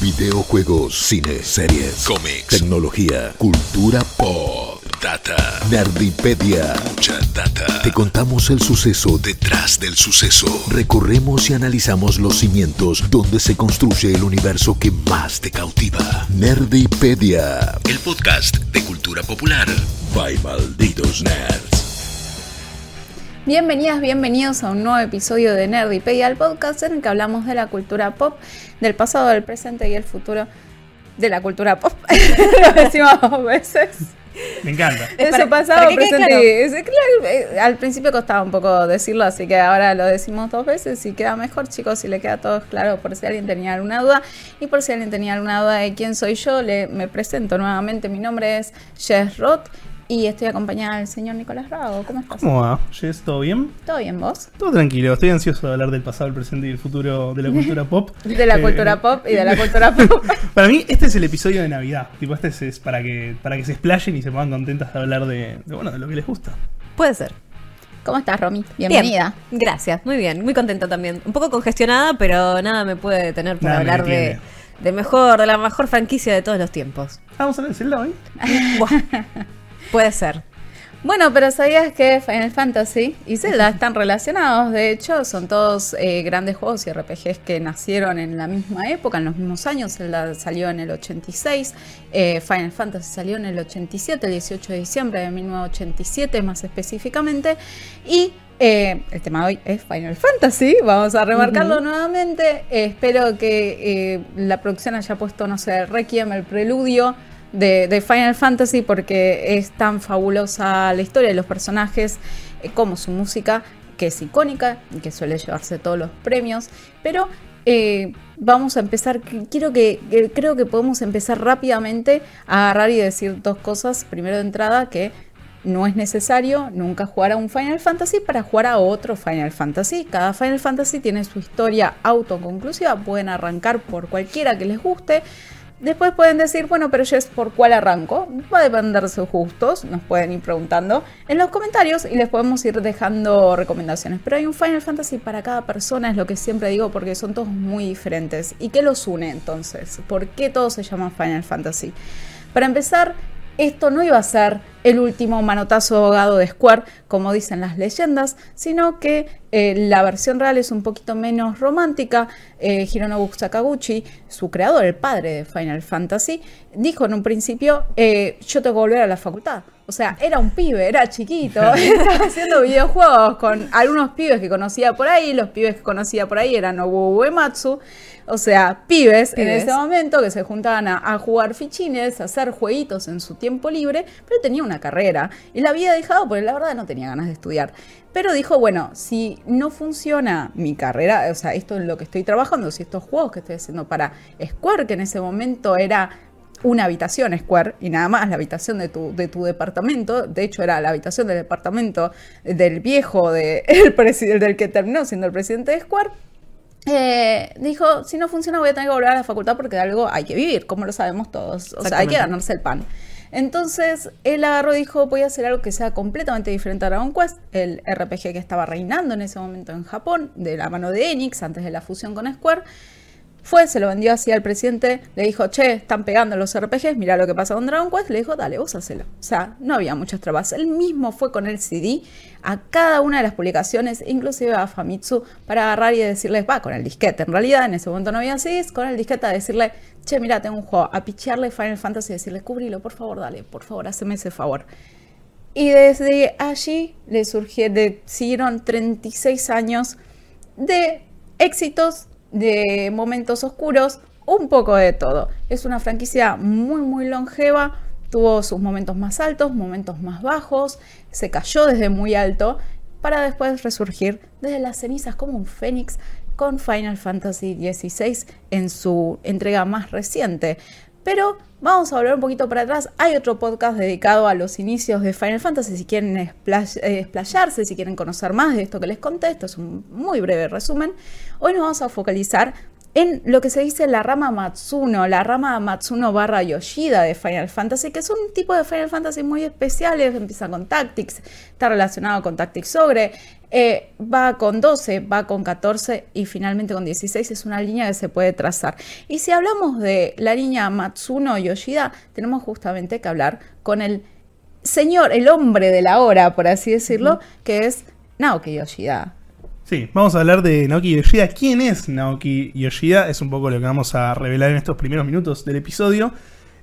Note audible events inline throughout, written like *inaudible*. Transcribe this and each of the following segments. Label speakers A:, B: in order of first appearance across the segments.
A: Videojuegos, cine, series, cómics, tecnología, cultura pop, data, nerdipedia, mucha data. Te contamos el suceso detrás del suceso. Recorremos y analizamos los cimientos donde se construye el universo que más te cautiva. Nerdipedia, el podcast de cultura popular. By malditos nerds.
B: Bienvenidas, bienvenidos a un nuevo episodio de Nerdipedia, el podcast en el que hablamos de la cultura pop, del pasado, del presente y el futuro de la cultura pop. *laughs* Lo decimos dos veces.
C: Me encanta.
B: Eso
D: para-
B: pasado,
D: para
B: presente
D: claro.
B: y- es- claro, eh, Al principio costaba un poco decirlo, así que ahora lo decimos dos veces y queda mejor, chicos, si le queda todo claro por si alguien tenía alguna duda. Y por si alguien tenía alguna duda de quién soy yo, le, me presento nuevamente. Mi nombre es Jess Roth y estoy acompañada del señor Nicolás Rago. ¿Cómo estás?
C: ¿Cómo va? Jess, ¿todo bien?
B: ¿Todo bien vos?
C: Todo tranquilo. Estoy ansioso de hablar del pasado, el presente y el futuro de la cultura pop. *laughs*
B: De la
C: Eh,
B: cultura pop y de la *laughs* cultura pop.
C: Para mí, este es el episodio de Navidad. Tipo, este es, es para que para que se explayen y se pongan contentas de hablar de, de, bueno, de lo que les gusta.
D: Puede ser.
B: ¿Cómo estás, Romy? Bienvenida.
D: Bien. Gracias, muy bien, muy contenta también. Un poco congestionada, pero nada me puede detener para
C: Nada
D: hablar de, de mejor, de la mejor franquicia de todos los tiempos.
C: Vamos a ver Zelda hoy. *laughs*
D: Puede ser.
B: Bueno, pero ¿sabías que Final Fantasy y Zelda están relacionados? De hecho, son todos eh, grandes juegos y RPGs que nacieron en la misma época, en los mismos años. Zelda salió en el 86, eh, Final Fantasy salió en el 87, el 18 de diciembre de 1987 más específicamente. Y eh, el tema de hoy es Final Fantasy, vamos a remarcarlo nuevamente. Espero que eh, la producción haya puesto, no sé, Requiem, el preludio de, Final Fantasy porque es tan fabulosa la historia de los personajes eh, como su música, que es icónica y que suele llevarse todos los premios. Pero eh, vamos a empezar, quiero que- creo que podemos empezar rápidamente a agarrar y decir dos cosas. Primero de entrada, que no es necesario nunca jugar a un Final Fantasy para jugar a otro Final Fantasy. Cada Final Fantasy tiene su historia autoconclusiva, pueden arrancar por cualquiera que les guste. Después pueden decir, bueno, pero Jess, ¿por cuál arranco? Va a depender de sus gustos, nos pueden ir preguntando en los comentarios y les podemos ir dejando recomendaciones. Pero hay un Final Fantasy para cada persona, es lo que siempre digo, porque son todos muy diferentes. ¿Y qué los une entonces? ¿Por qué todos se llaman Final Fantasy? Para empezar, esto no iba a ser el último manotazo ahogado de Square, como dicen las leyendas, sino que eh, la versión real es un poquito menos romántica. Eh, Hironobu Sakaguchi, su creador, el padre de Final Fantasy, dijo en un principio, eh, yo tengo que volver a la facultad. O sea, era un pibe, era chiquito, *laughs* estaba haciendo videojuegos con algunos pibes que conocía por ahí, los pibes que conocía por ahí eran Nobuo Uematsu, o sea, pibes, en ese momento que se juntaban a, a jugar fichines, a hacer jueguitos en su tiempo libre, pero tenía una carrera y la había dejado porque la verdad no tenía ganas de estudiar. Pero dijo, bueno, si no funciona mi carrera, o sea, esto es lo que estoy trabajando, si estos juegos que estoy haciendo para Square, que en ese momento era una habitación Square y nada más la habitación de tu, de tu departamento, de hecho era la habitación del departamento del viejo de, *laughs* el del que terminó siendo el presidente de Square, eh, dijo, si no funciona voy a tener que volver a la facultad porque de algo hay que vivir, como lo sabemos todos. O sea, hay que ganarse el pan. Entonces, él agarró y dijo, voy a hacer algo que sea completamente diferente a Dragon Quest, el RPG que estaba reinando en ese momento en Japón, de la mano de Enix, antes de la fusión con Square. Fue, se lo vendió así al presidente, le dijo, che, están pegando los RPGs, mira lo que pasa con Dragon Quest, le dijo, dale, vos hacelo. O sea, no había muchas trabas. Él mismo fue con el CD a cada una de las publicaciones, inclusive a Famitsu, para agarrar y decirles, va, con el disquete. En realidad, en ese momento no había CDs, con el disquete a decirle, che, mira, tengo un juego, a pichearle Final Fantasy y decirle, cubrilo, por favor, dale, por favor, haceme ese favor. Y desde allí le surgieron, le siguieron 36 años de éxitos, de momentos oscuros, un poco de todo. Es una franquicia muy, muy longeva. Tuvo sus momentos más altos, momentos más bajos, se cayó desde muy alto para después resurgir desde las cenizas como un fénix con Final Fantasy XVI en su entrega más reciente. Pero vamos a volver un poquito para atrás. Hay otro podcast dedicado a los inicios de Final Fantasy. Si quieren eh, explayarse, si quieren conocer más de esto que les conté, esto es un muy breve resumen. Hoy nos vamos a focalizar en lo que se dice la rama Matsuno, la rama Matsuno barra Yoshida de Final Fantasy, que es un tipo de Final Fantasy muy especiales, empieza con Tactics, está relacionado con Tactics Ogre, Eh, va con 12, va con 14 y finalmente con 16 es una línea que se puede trazar. Y si hablamos de la línea Matsuno Yoshida, tenemos justamente que hablar con el señor, el hombre de la hora, por así decirlo, que es Naoki Yoshida.
C: Sí, vamos a hablar de Naoki Yoshida. ¿Quién es Naoki Yoshida? Es un poco lo que vamos a revelar en estos primeros minutos del episodio.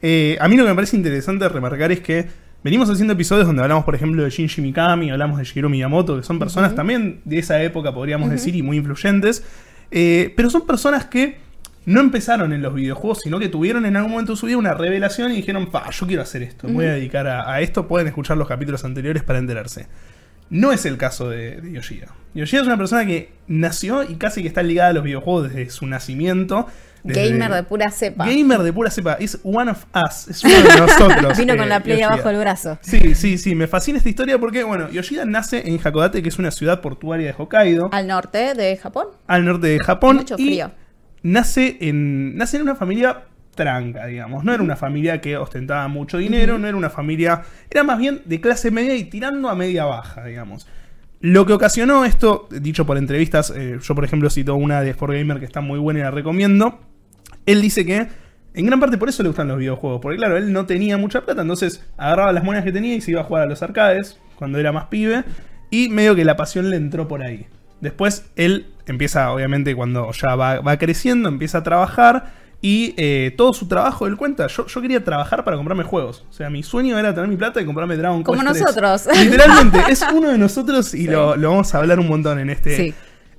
C: Eh, a mí lo que me parece interesante remarcar es que venimos haciendo episodios donde hablamos, por ejemplo, de Shinji Mikami, hablamos de Shigeru Miyamoto, que son personas también de esa época, podríamos decir, y muy influyentes. Eh, pero son personas que no empezaron en los videojuegos, sino que tuvieron en algún momento de su vida una revelación y dijeron, pa, yo quiero hacer esto, me voy a dedicar a, a esto. Pueden escuchar los capítulos anteriores para enterarse. No es el caso de, de Yoshida. Yoshida es una persona que nació y casi que está ligada a los videojuegos desde su nacimiento. desde-
B: Gamer de pura cepa.
C: Gamer de pura cepa. Es one of us. Es uno de *laughs* nosotros.
D: Vino
C: eh,
D: con la play
C: Yoshida.
D: abajo del brazo.
C: Sí, sí, sí. Me fascina esta historia porque, bueno, Yoshida nace en Hakodate, que es una ciudad portuaria de Hokkaido,
B: Al norte de Japón.
C: al norte de Japón.
B: Mucho
C: y
B: frío.
C: Nace en, nace en una familia tranca, digamos. No era una familia que ostentaba mucho dinero, no era una familia. Era más bien de clase media y tirando a media baja, digamos. Lo que ocasionó esto, dicho por entrevistas, eh, yo por ejemplo cito una de 4Gamer que está muy buena y la recomiendo. Él dice que en gran parte por eso le gustan los videojuegos, porque claro, él no tenía mucha plata, entonces agarraba las monedas que tenía y se iba a jugar a los arcades cuando era más pibe, y medio que la pasión le entró por ahí. Después él empieza, obviamente, cuando ya va, va creciendo, empieza a trabajar. Y eh, todo su trabajo, él cuenta, yo, yo quería trabajar para comprarme juegos. O sea, mi sueño era tener mi plata y comprarme Dragon
B: Como
C: Quest 3.
B: nosotros. *laughs*
C: Literalmente, es *laughs* uno de nosotros y lo, lo vamos a hablar un montón en este,
D: Sí.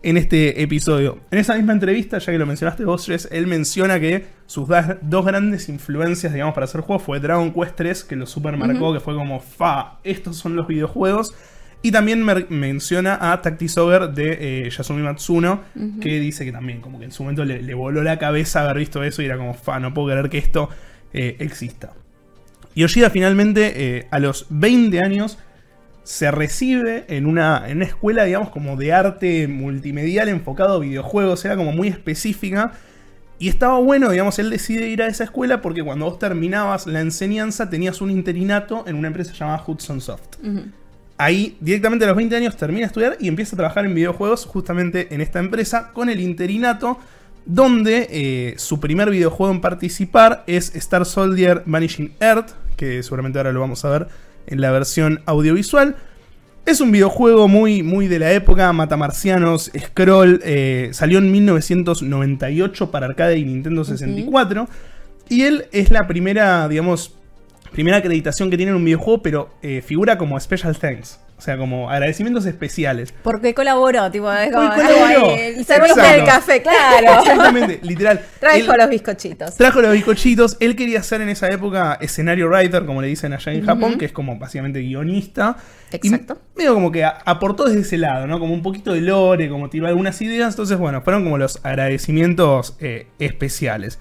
C: en este episodio. En esa misma entrevista, ya que lo mencionaste vos, Jess, él menciona que sus dos grandes influencias, digamos, para hacer juegos fue Dragon Quest 3, que lo super marcó, que fue como, fa, estos son los videojuegos. Y también menciona a Tactisover de eh, Yasumi Matsuno, que dice que también, como que en su momento le, le voló la cabeza haber visto eso y era como, fa, no puedo creer que esto eh, exista. Yoshida finalmente, eh, a los 20 años, se recibe en una, en una escuela, digamos, como de arte multimedial enfocado a videojuegos, era como muy específica. Y estaba bueno, digamos, él decide ir a esa escuela porque cuando vos terminabas la enseñanza tenías un interinato en una empresa llamada Hudson Soft. Ahí, directamente a los 20 años, termina de estudiar y empieza a trabajar en videojuegos justamente en esta empresa con el interinato, donde eh, su primer videojuego en participar es Star Soldier Vanishing Earth, que seguramente ahora lo vamos a ver en la versión audiovisual. Es un videojuego muy, muy de la época, matamarcianos, scroll, eh, salió en 1998 para arcade y Nintendo 64. Y él es la primera, digamos, primera acreditación que tiene en un videojuego, pero eh, figura como Special Thanks. O sea, como agradecimientos especiales.
D: Porque colaboró, tipo, es como,
C: colaboró.
D: ay, el
B: café, claro. *laughs*
C: Exactamente, literal.
B: Trajo
C: Él-
B: los bizcochitos.
C: Trajo los bizcochitos. Él quería ser en esa época escenario writer, como le dicen allá en Japón, que es como básicamente guionista.
B: Exacto.
C: Y medio como que aportó desde ese lado, ¿no? Como un poquito de lore, como tiró algunas ideas. Entonces, bueno, fueron como los agradecimientos eh, especiales.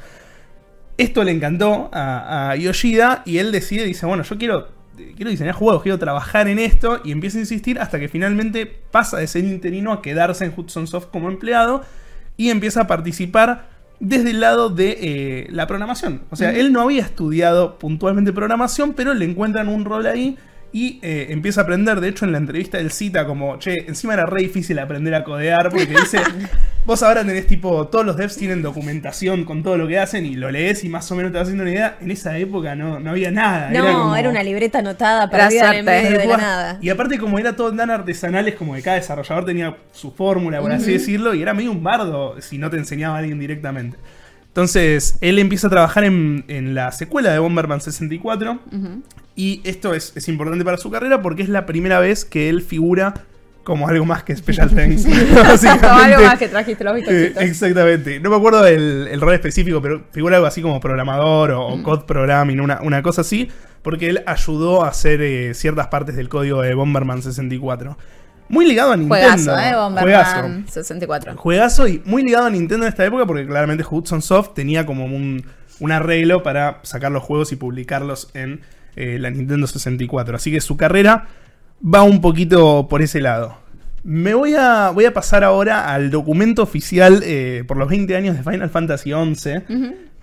C: Esto le encantó a, a Yoshida y él decide, dice, bueno, yo quiero, quiero diseñar juegos, quiero trabajar en esto y empieza a insistir hasta que finalmente pasa de ser interino a quedarse en Hudson Soft como empleado y empieza a participar desde el lado de eh, la programación. O sea, él no había estudiado puntualmente programación, pero le encuentran un rol ahí y eh, empieza a aprender. De hecho, en la entrevista él cita como, che, encima era re difícil aprender a codear porque dice, *laughs* vos ahora tenés tipo, todos los devs tienen documentación con todo lo que hacen y lo lees y más o menos te vas haciendo una idea. En esa época no, no había nada.
D: No,
C: era, como-
D: era una libreta anotada perdida en medio de la nada.
C: Y aparte, como era todo tan artesanal, es como que cada desarrollador tenía su fórmula, por así decirlo, y era medio un bardo si no te enseñaba a alguien directamente. Entonces, él empieza a trabajar en, en la secuela de Bomberman 64. Y esto es, es importante para su carrera porque es la primera vez que él figura como algo más que Special *laughs* Thanks. *laughs*
B: Como algo más que trajiste los
C: Eh, exactamente. No me acuerdo el, el rol específico, pero figura algo así como programador o, o code programming, una, una cosa así, porque él ayudó a hacer eh, ciertas partes del código de Bomberman 64. Muy ligado a Nintendo.
B: Juegazo, ¿eh? Bomberman 64.
C: Juegazo y muy ligado a Nintendo en esta época porque claramente Hudson Soft tenía como un, un arreglo para sacar los juegos y publicarlos en eh, la Nintendo 64. Así que su carrera va un poquito por ese lado. Me voy a, voy a pasar ahora al documento oficial eh, por los 20 años de Final Fantasy XI.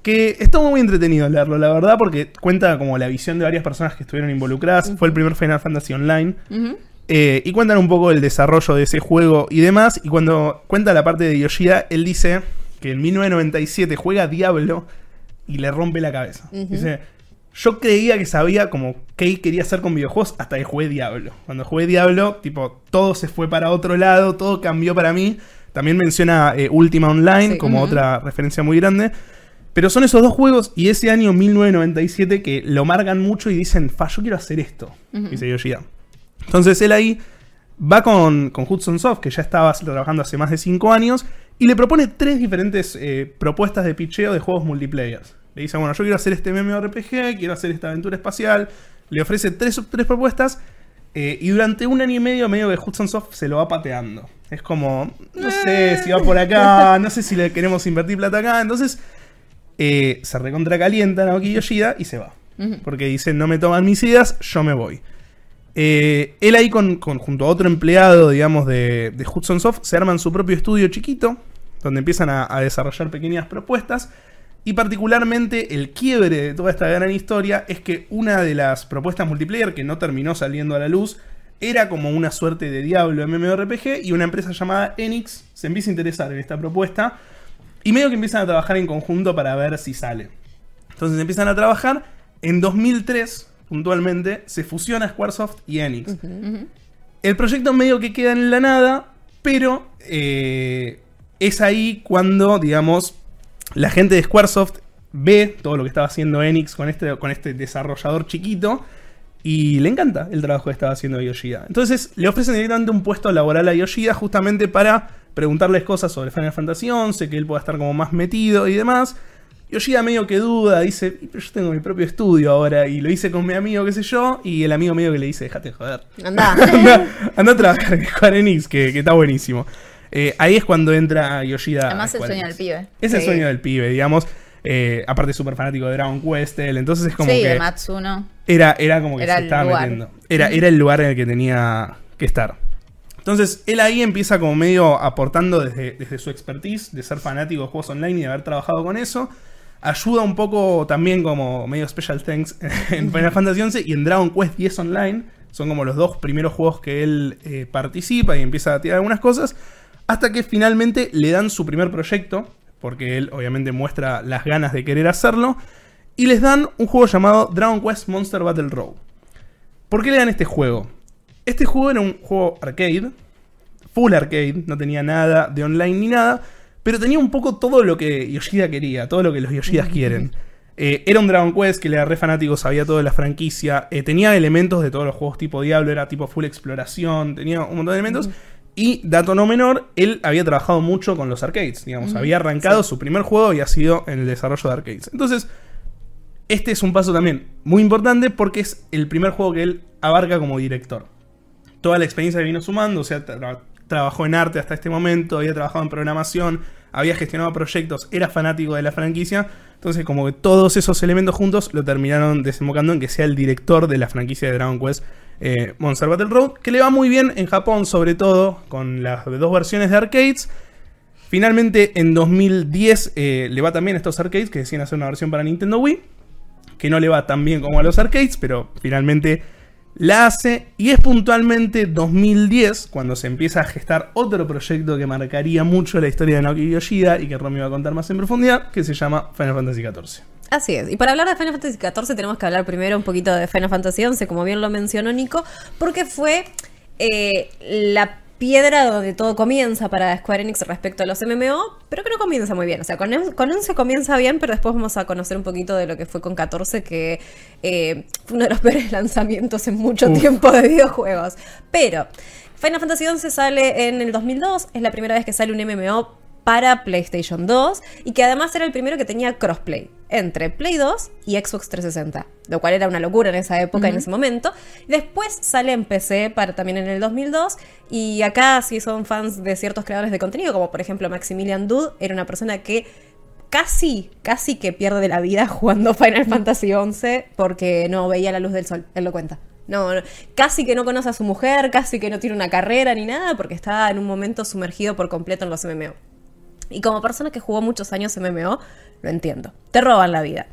C: Que estuvo muy entretenido leerlo, la verdad, porque cuenta como la visión de varias personas que estuvieron involucradas. Fue el primer Final Fantasy Online.
B: Ujú.
C: Eh, y cuentan un poco el desarrollo de ese juego y demás. Y cuando cuenta la parte de Yoshida, él dice que en 1997 juega Diablo y le rompe la cabeza. Dice, yo creía que sabía como qué quería hacer con videojuegos hasta que jugué Diablo. Cuando jugué Diablo, tipo, todo se fue para otro lado, todo cambió para mí. También menciona eh, Ultima Online
B: Sí.
C: como otra referencia muy grande. Pero son esos dos juegos y ese año 1997 que lo marcan mucho y dicen, fa, yo quiero hacer esto, dice Yoshida. Entonces él ahí va con, con Hudson Soft, que ya estaba trabajando hace más de 5 años, y le propone tres diferentes eh, propuestas de picheo de juegos multiplayer. Le dice, bueno, yo quiero hacer este MMORPG, quiero hacer esta aventura espacial. Le ofrece tres, tres propuestas, eh, y durante un año y medio, medio que Hudson Soft se lo va pateando. Es como, no sé si va por acá, *laughs* no sé si le queremos invertir plata acá. Entonces, eh, se recontra calienta Naoki Yoshida y se va. Porque dice, no me toman mis ideas, yo me voy. Eh, él ahí con, junto a otro empleado, digamos, de, de Hudson Soft, se arman su propio estudio chiquito, donde empiezan a, a desarrollar pequeñas propuestas. Y particularmente el quiebre de toda esta gran historia es que una de las propuestas multiplayer que no terminó saliendo a la luz era como una suerte de Diablo MMORPG y una empresa llamada Enix se empieza a interesar en esta propuesta y medio que empiezan a trabajar en conjunto para ver si sale. Entonces empiezan a trabajar. En 2003, puntualmente, se fusiona Squaresoft y Enix. El proyecto medio que queda en la nada, pero eh, es ahí cuando, digamos, la gente de Squaresoft ve todo lo que estaba haciendo Enix con este, con este desarrollador chiquito y le encanta el trabajo que estaba haciendo Yoshida. Entonces le ofrecen directamente un puesto laboral a Yoshida justamente para preguntarles cosas sobre Final Fantasy XI, que él pueda estar como más metido y demás. Yoshida medio que duda, dice, pero yo tengo mi propio estudio ahora y lo hice con mi amigo, qué sé yo, y el amigo medio que le dice, déjate de joder.
D: Anda. *laughs*
C: anda, anda a trabajar en Square Enix, que, que está buenísimo. Eh, ahí es cuando entra Yoshida. a
B: Además el sueño del pibe.
C: Es el sueño del pibe, digamos. Eh, aparte súper fanático de Dragon Quest, él, entonces es como
B: sí,
C: que
B: de Matsuno.
C: era, era como que
B: Era
C: se
B: el
C: estaba
B: lugar.
C: metiendo. Era, era el lugar en el que tenía que estar. Entonces, él ahí empieza como medio aportando desde, desde su expertise de ser fanático de juegos online y de haber trabajado con eso. Ayuda un poco también como medio special thanks *laughs* en Final Fantasy XI y en Dragon Quest X Online. Son como los dos primeros juegos que él eh, participa y empieza a tirar algunas cosas. Hasta que finalmente le dan su primer proyecto, porque él obviamente muestra las ganas de querer hacerlo. Y les dan un juego llamado Dragon Quest Monster Battle Road. ¿Por qué le dan este juego? Este juego era un juego arcade, full arcade, no tenía nada de online ni nada, pero tenía un poco todo lo que Yoshida quería, todo lo que los Yoshidas quieren. Eh, era un Dragon Quest que le era re fanático, sabía todo de la franquicia, eh, tenía elementos de todos los juegos tipo Diablo, era tipo full exploración, tenía un montón de elementos. Y, dato no menor, él había trabajado mucho con los arcades, digamos, había arrancado su primer juego y ha sido en el desarrollo de arcades. Entonces, este es un paso también muy importante porque es el primer juego que él abarca como director. Toda la experiencia que vino sumando, o sea, tra- trabajó en arte hasta este momento, había trabajado en programación, había gestionado proyectos, era fanático de la franquicia. Entonces, como que todos esos elementos juntos lo terminaron desembocando en que sea el director de la franquicia de Dragon Quest eh, Monster Battle Road, que le va muy bien en Japón, sobre todo con las dos versiones de arcades. Finalmente, en 2010 eh, le va también a estos arcades que decían hacer una versión para Nintendo Wii que no le va tan bien como a los arcades, pero finalmente la hace. Y es puntualmente 2010 cuando se empieza a gestar otro proyecto que marcaría mucho la historia de Naoki Yoshida y que Romy va a contar más en profundidad, que se llama Final Fantasy XIV.
D: Así es. Y para hablar de Final Fantasy XIV tenemos que hablar primero un poquito de Final Fantasy XI, como bien lo mencionó Nico, porque fue eh, la piedra donde todo comienza para Square Enix respecto a los MMO, pero que no comienza muy bien. O sea, con, con 11 comienza bien, pero después vamos a conocer un poquito de lo que fue con 14, que eh, fue uno de los *laughs* peores lanzamientos en mucho
C: Uf.
D: tiempo de videojuegos. Pero Final Fantasy XI sale en el 2002, es la primera vez que sale un MMO para PlayStation 2 y que además era el primero que tenía crossplay entre Play 2 y Xbox 360, lo cual era una locura en esa época, en ese momento. Después sale en PC para, también en el 2002 y acá si son fans de ciertos creadores de contenido, como por ejemplo Maximilian Dude, era una persona que casi, casi que pierde la vida *laughs* jugando Final Fantasy XI porque no veía la luz del sol, él lo cuenta. No, no, casi que no conoce a su mujer, casi que no tiene una carrera ni nada, porque está en un momento sumergido por completo en los MMO. Y como persona que jugó muchos años MMO, lo entiendo. Te roban la vida.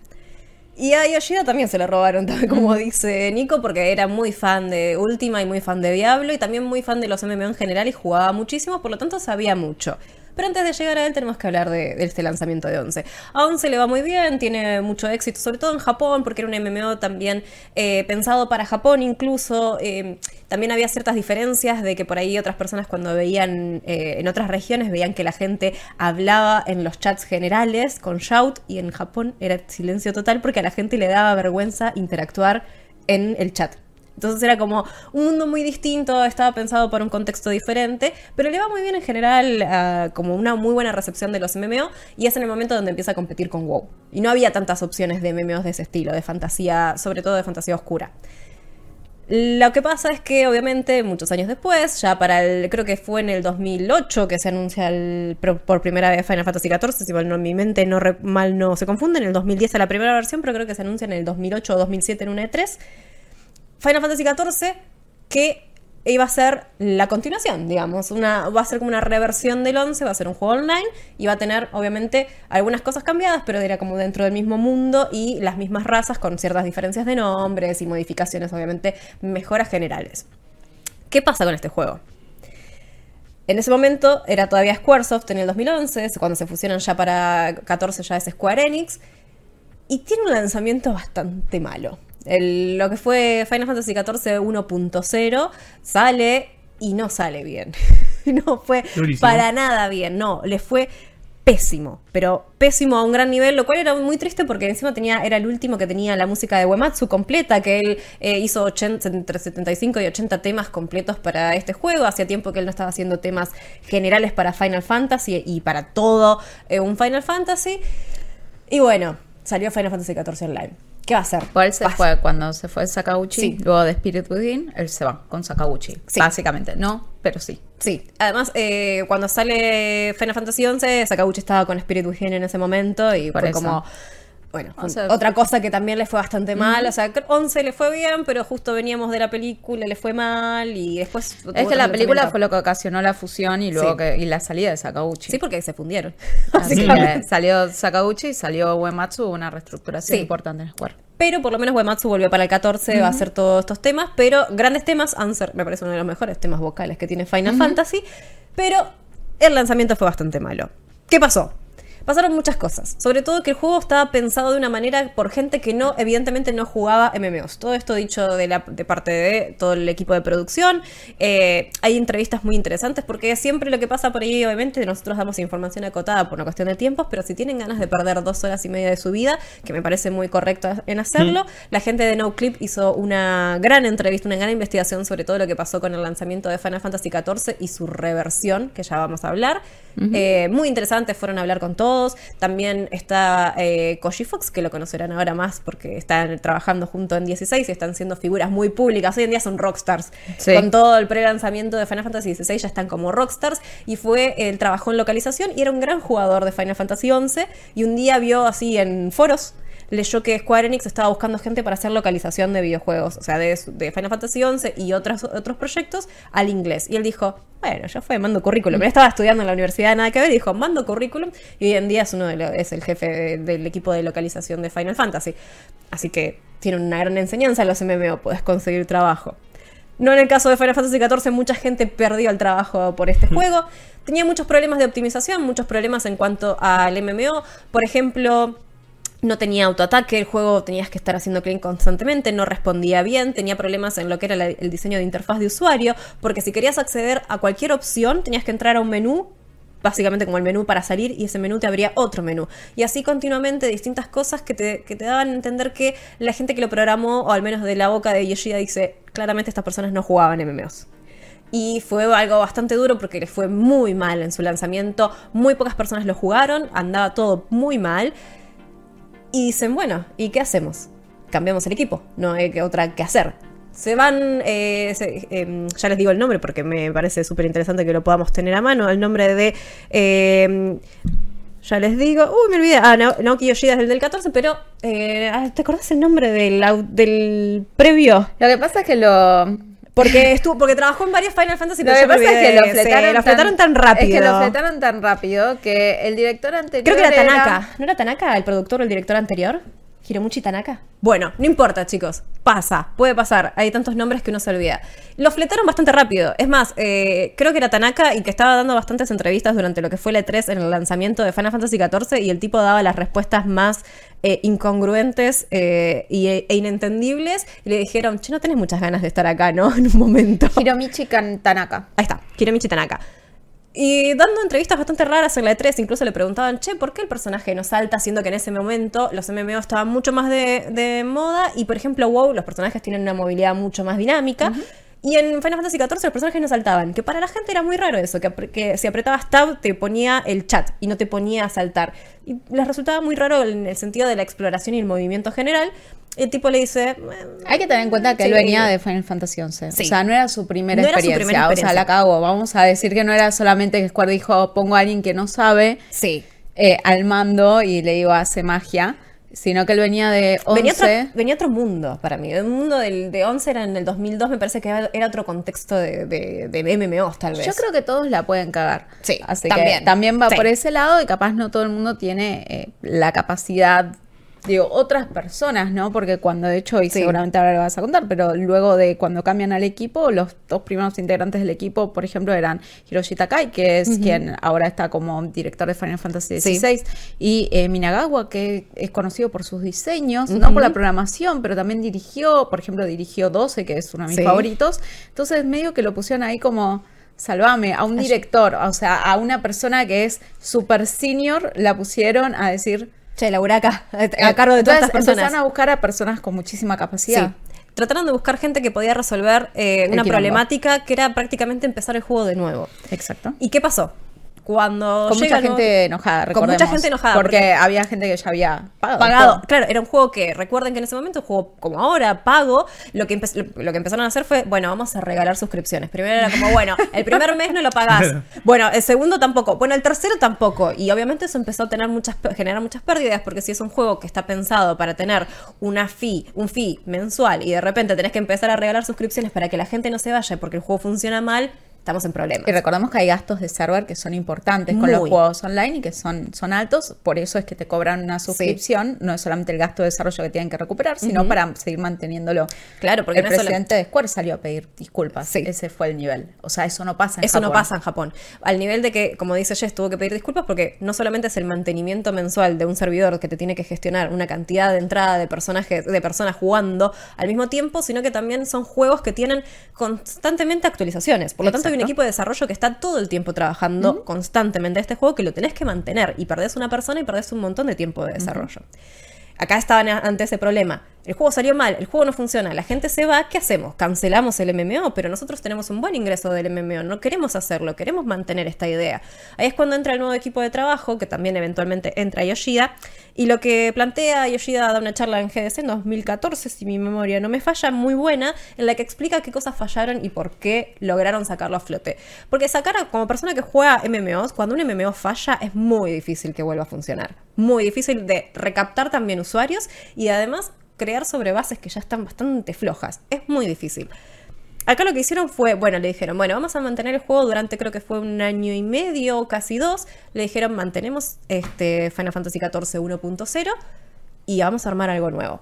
D: Y a Yoshida también se le robaron, *laughs* también, como dice Nico, porque era muy fan de Ultima y muy fan de Diablo y también muy fan de los MMO en general y jugaba muchísimo, por lo tanto sabía mucho. Pero antes de llegar a él tenemos que hablar de, este lanzamiento de 11. A 11 le va muy bien, tiene mucho éxito, sobre todo en Japón, porque era un MMO también eh, pensado para Japón incluso. eh, también había ciertas diferencias de que por ahí otras personas cuando veían eh, en otras regiones veían que la gente hablaba en los chats generales con shout y en Japón era silencio total porque a la gente le daba vergüenza interactuar en el chat. Entonces era como un mundo muy distinto, estaba pensado para un contexto diferente, pero le va muy bien en general, ah, como una muy buena recepción de los MMO, y es en el momento donde empieza a competir con WoW. Y no había tantas opciones de MMOs de ese estilo, de fantasía, sobre todo de fantasía oscura. Lo que pasa es que, obviamente, muchos años después, ya para el. Creo que fue en el 2008 que se anuncia por primera vez Final Fantasy XIV. Si mal no, mi mente no mal no se confunde. En el 2010 a la primera versión, pero creo que se anuncia en el 2008 o 2007 en una E3. Final Fantasy XIV, que iba a ser la continuación, digamos. Una, va a ser como una reversión del 11, va a ser un juego online y va a tener, obviamente, algunas cosas cambiadas, pero era como dentro del mismo mundo y las mismas razas con ciertas diferencias de nombres y modificaciones, obviamente, mejoras generales. ¿Qué pasa con este juego? En ese momento era todavía Squaresoft en el 2011, cuando se fusionan ya para 14 ya es Square Enix, y tiene un lanzamiento bastante malo. El- lo que fue Final Fantasy XIV 1.0 sale y no sale bien. *laughs* no fue
C: Durísimo.
D: para nada bien, no, le fue pésimo, pero pésimo a un gran nivel, lo cual era muy triste porque encima tenía era el último que tenía la música de Uematsu completa, que él eh, hizo 80, entre 75 y 80 temas completos para este juego, hacía tiempo que él no estaba haciendo temas generales para Final Fantasy y para todo eh, un Final Fantasy. Y bueno, salió Final Fantasy XIV Online. ¿Qué va a hacer?
B: Se fue cuando se fue Sakauchi,
D: Sí.
B: luego de Spirit Within, él se va con Sakauchi.
D: Sí.
B: Básicamente, no, pero sí.
D: Sí, además eh, cuando sale Final Fantasy XI, Sakauchi estaba con Spirit Within en ese momento y
B: Por
D: fue
B: eso.
D: como... Bueno,
B: O sea,
D: otra cosa que también le fue bastante mal, o sea, que 11 le fue bien, pero justo veníamos de la película, le fue mal y después...
B: Es que la película fue lo que ocasionó la fusión y luego
D: Sí.
B: que y la salida de Sakauchi.
D: Sí, porque se fundieron. *laughs*
B: Así que salió Sakauchi y salió Uematsu, una reestructuración
D: Sí.
B: importante en el.
D: Pero por lo menos Uematsu volvió para el 14, va a hacer todos estos temas, pero grandes temas, Answer me parece uno de los mejores temas vocales que tiene Final Fantasy, pero el lanzamiento fue bastante malo. ¿Qué pasó? Pasaron muchas cosas, sobre todo que el juego estaba pensado de una manera por gente que no, evidentemente no jugaba MMOs. Todo esto dicho de, la, de parte de todo el equipo de producción. Eh, hay entrevistas muy interesantes porque siempre lo que pasa por ahí, obviamente, nosotros damos información acotada por una cuestión de tiempos, pero si tienen ganas de perder dos horas y media de su vida, que me parece muy correcto en hacerlo, la gente de NoClip hizo una gran entrevista, una gran investigación sobre todo lo que pasó con el lanzamiento de Final Fantasy XIV y su reversión, que ya vamos a hablar. Eh, muy interesante, fueron a hablar con todos. También está eh, Koji Fox, que lo conocerán ahora más porque están trabajando junto en 16 y están siendo figuras muy públicas. Hoy en día son rockstars.
B: Sí.
D: Con todo el pre-lanzamiento de Final Fantasy XVI ya están como rockstars. Y fue, él trabajó en localización y era un gran jugador de Final Fantasy XI. Y un día vio así en foros leyó que Square Enix estaba buscando gente para hacer localización de videojuegos, o sea, de, Final Fantasy XI y otros, otros proyectos al inglés. Y él dijo, bueno, ya fue, mando currículum. Él estaba estudiando en la universidad, nada que ver, y dijo, mando currículum. Y hoy en día es uno de los- es el jefe de- del equipo de localización de Final Fantasy. Así que tiene una gran enseñanza en los MMO, puedes conseguir trabajo. No en el caso de Final Fantasy XIV, mucha gente perdió el trabajo por este juego. Tenía muchos problemas de optimización, muchos problemas en cuanto al MMO. Por ejemplo, no tenía autoataque, el juego tenías que estar haciendo clean constantemente, no respondía bien, tenía problemas en lo que era el diseño de interfaz de usuario, porque si querías acceder a cualquier opción, tenías que entrar a un menú básicamente como el menú para salir y ese menú te abría otro menú. Y así continuamente distintas cosas que te, que te daban a entender que la gente que lo programó, o al menos de la boca de Yoshida, dice, claramente estas personas no jugaban MMOs. Y fue algo bastante duro porque le fue muy mal en su lanzamiento, muy pocas personas lo jugaron, andaba todo muy mal. Y dicen, bueno, ¿y qué hacemos? Cambiamos el equipo, no hay otra que hacer. Se van, eh, em, ya les digo el nombre porque me parece súper interesante que lo podamos tener a mano, el nombre de... em, ya les digo, uy, me olvidé, ah, Nao- Naoki Yoshida es el del 14, pero eh, ah, ¿te acordás el nombre del, del previo?
B: Lo que pasa es que lo.
D: Porque estuvo, porque trabajó en varios Final Fantasy,
B: Lo
D: pero
B: que
D: yo me
B: pasa es que lo
D: lo fletaron tan, rápido.
B: Es que lo fletaron tan rápido que el director anterior.
D: Creo que era Tanaka. ¿No era Tanaka el productor o el director anterior? Hiromuchi Tanaka. Bueno, no importa, chicos. Pasa, puede pasar. Hay tantos nombres que uno se olvida. Lo fletaron bastante rápido. Es más, eh, creo que era Tanaka y que estaba dando bastantes entrevistas durante lo que fue el E3 en el lanzamiento de Final Fantasy XIV y el tipo daba las respuestas más eh, incongruentes eh, y, e inentendibles. Y le dijeron, che, no tenés muchas ganas de estar acá, ¿no? *laughs* En un momento.
B: Hiromichi Tanaka.
D: Ahí está, Hiromichi Tanaka. Y dando entrevistas bastante raras en la E3, incluso le preguntaban, che, ¿por qué el personaje no salta? Siendo que en ese momento los MMO estaban mucho más de, de moda y, por ejemplo, WoW, los personajes tienen una movilidad mucho más dinámica. Y en Final Fantasy XIV los personajes no saltaban, que para la gente era muy raro eso, que, que, si apretabas Tab te ponía el chat y no te ponía a saltar. Y les resultaba muy raro en el sentido de la exploración y el movimiento general. El tipo le dice...
B: Hay que tener en cuenta que
D: sí,
B: él venía de Final Fantasy XI.
D: Sí.
B: O sea, no era su primera
D: No era su
B: experiencia.
D: primera
B: O sea,
D: experiencia.
B: la cago. Vamos a decir que no era solamente que Square dijo, pongo a alguien que no sabe
D: Sí.
B: eh, al mando y le digo, hace magia. Sino que él venía de 11.
D: Venía otro, venía otro mundo para mí. El mundo del, de 11 era en el 2002, me parece que era, era otro contexto de, de, de MMOs, tal vez.
B: Yo creo que todos la pueden cagar.
D: Sí,
B: Así
D: también.
B: que también va
D: Sí.
B: por ese lado y capaz no todo el mundo tiene eh, la capacidad, digo, otras personas, ¿no? Porque cuando de hecho, y
D: Sí.
B: seguramente ahora lo vas a contar, pero luego de cuando cambian al equipo, los dos primeros integrantes del equipo, por ejemplo, eran Hiroshi Takai, que es quien ahora está como director de Final Fantasy
D: Sí.
B: XVI, y eh, Minagawa, que es conocido por sus diseños, no por la programación, pero también dirigió, por ejemplo, dirigió 12, que es uno de mis
D: Sí.
B: favoritos. Entonces, medio que lo pusieron ahí como salvame, a un director, o sea, a una persona que es super senior, la pusieron a decir...
D: Che, la acá, *laughs* a
B: eh,
D: cargo de todas
B: entonces
D: estas personas.
B: Empezaron a buscar a personas con muchísima capacidad.
D: Sí. Trataron de buscar gente que podía resolver eh, una problemática que era prácticamente empezar el juego de nuevo.
B: Exacto.
D: ¿Y qué pasó? Cuando
B: Con
D: llega
B: mucha
D: el nuevo-
B: gente enojada,
D: Con
B: recordemos.
D: mucha gente enojada.
B: Porque, había gente que ya había pagado.
D: pagado. Claro, era un juego que, recuerden que en ese momento, un juego como ahora, pago, lo que, empe- lo que empezaron a hacer fue, bueno, vamos a regalar suscripciones. Primero era como, bueno, el primer mes no lo pagás. *laughs* Bueno, el segundo tampoco. Bueno, el tercero tampoco. Y obviamente eso empezó a tener muchas, generar muchas pérdidas, porque si es un juego que está pensado para tener una fee, un fee mensual, y de repente tenés que empezar a regalar suscripciones para que la gente no se vaya porque el juego funciona mal, estamos en problemas.
B: Y recordemos que hay gastos de server que son importantes con los juegos online y que son, son altos, por eso es que te cobran una suscripción, no es solamente el gasto de desarrollo que tienen que recuperar, sino para seguir manteniéndolo.
D: Claro, porque
B: el
D: no es solo-
B: presidente de Square salió a pedir disculpas,
D: Sí.
B: ese fue el nivel. O sea, eso no pasa en
D: Eso no
B: Japón.
D: pasa en Japón. Al nivel de que, como dice Jess, tuvo que pedir disculpas porque no solamente es el mantenimiento mensual de un servidor que te tiene que gestionar una cantidad de entrada de personajes, de personas jugando al mismo tiempo, sino que también son juegos que tienen constantemente actualizaciones. Por lo tanto, hay un equipo de desarrollo que está todo el tiempo trabajando constantemente en este juego que lo tenés que mantener y perdés una persona y perdés un montón de tiempo de desarrollo. Acá estaban a- ante ese problema. El juego salió mal, el juego no funciona, la gente se va, ¿qué hacemos? Cancelamos el MMO, pero nosotros tenemos un buen ingreso del MMO, no queremos hacerlo, queremos mantener esta idea. Ahí es cuando entra el nuevo equipo de trabajo, que también eventualmente entra Yoshida, y lo que plantea Yoshida da una charla en GDC en 2014, si mi memoria no me falla, muy buena, en la que explica qué cosas fallaron y por qué lograron sacarlo a flote. Porque sacar, a- como persona que juega MMOs, cuando un MMO falla es muy difícil que vuelva a funcionar. Muy difícil de recaptar también usuarios y además crear sobre bases que ya están bastante flojas. Es muy difícil. Acá lo que hicieron fue, bueno, le dijeron, bueno, vamos a mantener el juego durante creo que fue un año y medio o casi dos. Le dijeron, mantenemos este Final Fantasy XIV 1.0 y vamos a armar algo nuevo.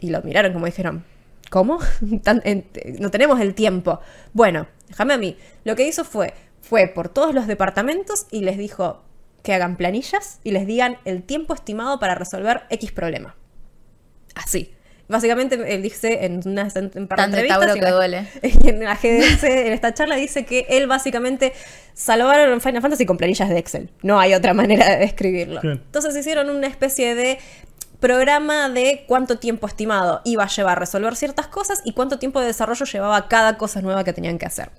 D: Y lo miraron como dijeron, ¿cómo? *laughs* No tenemos el tiempo. Bueno, déjame a mí. Lo que hizo fue, fue por todos los departamentos y les dijo que hagan planillas y les digan el tiempo estimado para resolver X problema. Así. Básicamente, él dice en unas en, en par de entrevistas
B: que
D: en la-
B: duele. *laughs*
D: y en la GDC, en esta charla, dice que él básicamente salvaron Final Fantasy con planillas de Excel. No hay otra manera de describirlo.
C: Bien.
D: Entonces hicieron una especie de programa de cuánto tiempo estimado iba a llevar resolver ciertas cosas y cuánto tiempo de desarrollo llevaba cada cosa nueva que tenían que hacer.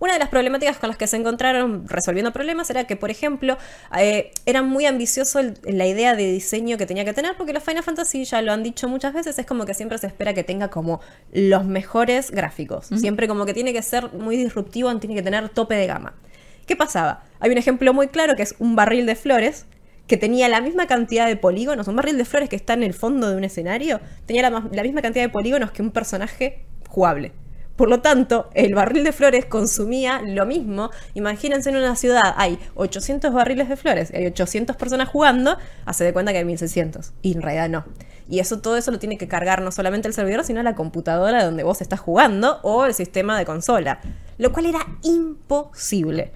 D: Una de las problemáticas con las que se encontraron resolviendo problemas era que, por ejemplo, eh, era muy ambicioso el- la idea de diseño que tenía que tener, porque los Final Fantasy, ya lo han dicho muchas veces, es como que siempre se espera que tenga como los mejores gráficos. Siempre como que tiene que ser muy disruptivo, tiene que tener tope de gama. ¿Qué pasaba? Hay un ejemplo muy claro que es un barril de flores que tenía la misma cantidad de polígonos, un barril de flores que está en el fondo de un escenario, tenía la misma cantidad de polígonos que un personaje jugable. Por lo tanto, el barril de flores consumía lo mismo. Imagínense en una ciudad hay 800 barriles de flores hay 800 personas jugando, hace de cuenta que hay 1600. Y en realidad no. Y eso, todo eso lo tiene que cargar no solamente el servidor, sino la computadora donde vos estás jugando o el sistema de consola. Lo cual era imposible.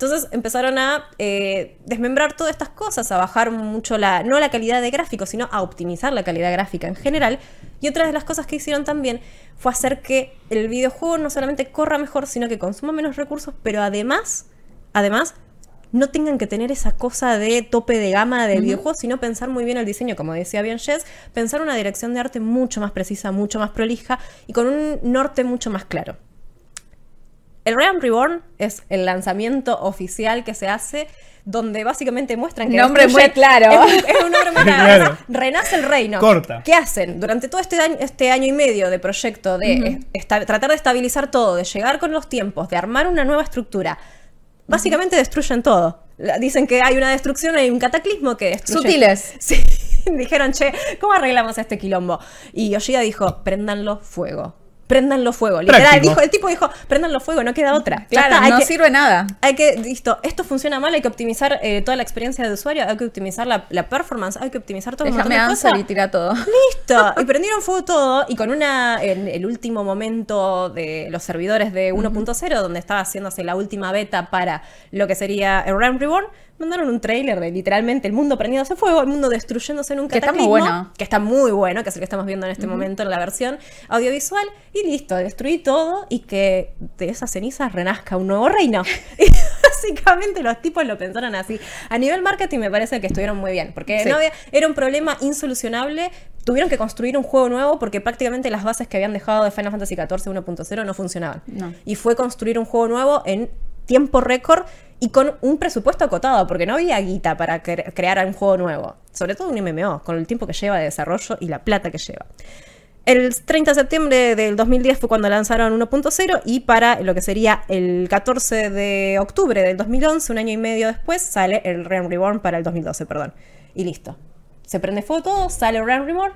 D: Entonces empezaron a eh, desmembrar todas estas cosas, a bajar mucho la, no la calidad de gráfico, sino a optimizar la calidad gráfica en general. Y otra de las cosas que hicieron también fue hacer que el videojuego no solamente corra mejor, sino que consuma menos recursos, pero además, además, no tengan que tener esa cosa de tope de gama de videojuegos, sino pensar muy bien el diseño, como decía bien Jess, pensar una dirección de arte mucho más precisa, mucho más prolija y con un norte mucho más claro. El Realm Reborn es el lanzamiento oficial que se hace donde básicamente muestran que
B: Nombre muy claro.
D: Es, un- es un nombre muy *laughs* claro.
C: Claro.
D: Renace el reino.
C: Corta.
D: ¿Qué hacen? Durante todo este año, este año y medio de proyecto de esta- tratar de estabilizar todo, de llegar con los tiempos, de armar una nueva estructura, básicamente destruyen todo. Dicen que hay una destrucción, hay un cataclismo que destruye.
B: Sutiles. *laughs*
D: Sí. Dijeron, che, ¿cómo arreglamos este quilombo? Y Yoshida dijo, préndanlo fuego. Préndanlo fuego. Literal,
C: Práctico.
D: dijo, el tipo dijo, préndanlo fuego, no queda otra.
B: Claro, no
D: que-
B: sirve nada.
D: hay que, listo, esto funciona mal, hay que optimizar eh, toda la experiencia de usuario, hay que optimizar la, la performance, hay que optimizar todo un montón
B: Déjame
D: de
B: answer
D: cosas.
B: y tira todo.
D: Listo. *laughs* Y prendieron fuego todo. Y con una. En el último momento de los servidores de 1.0, donde estaba haciéndose la última beta para lo que sería el Realm Reborn, mandaron un trailer de literalmente el mundo prendiéndose fuego, el mundo destruyéndose en un
B: Que está muy
D: cataclismo.
B: bueno.
D: Que está muy bueno, que es el que estamos viendo en este momento en la versión audiovisual. Y listo, destruí todo y que de esas cenizas renazca un nuevo reino. *laughs* *laughs* Y básicamente los tipos lo pensaron así. A nivel marketing me parece que estuvieron muy bien, porque
B: Sí.
D: no había- era un problema insolucionable. Tuvieron que construir un juego nuevo porque prácticamente las bases que habían dejado de Final Fantasy XIV 1.0 no funcionaban.
B: No.
D: Y fue construir un juego nuevo en tiempo récord y con un presupuesto acotado, porque no había guita para cre- crear un juego nuevo. Sobre todo un MMO, con el tiempo que lleva de desarrollo y la plata que lleva. El 30 de septiembre del 2010 fue cuando lanzaron 1.0 y para lo que sería el 14 de octubre del 2011, un año y medio después, sale el Realm Reborn para el 2012, perdón. Y listo. Se prende fuego todo, sale Realm Reborn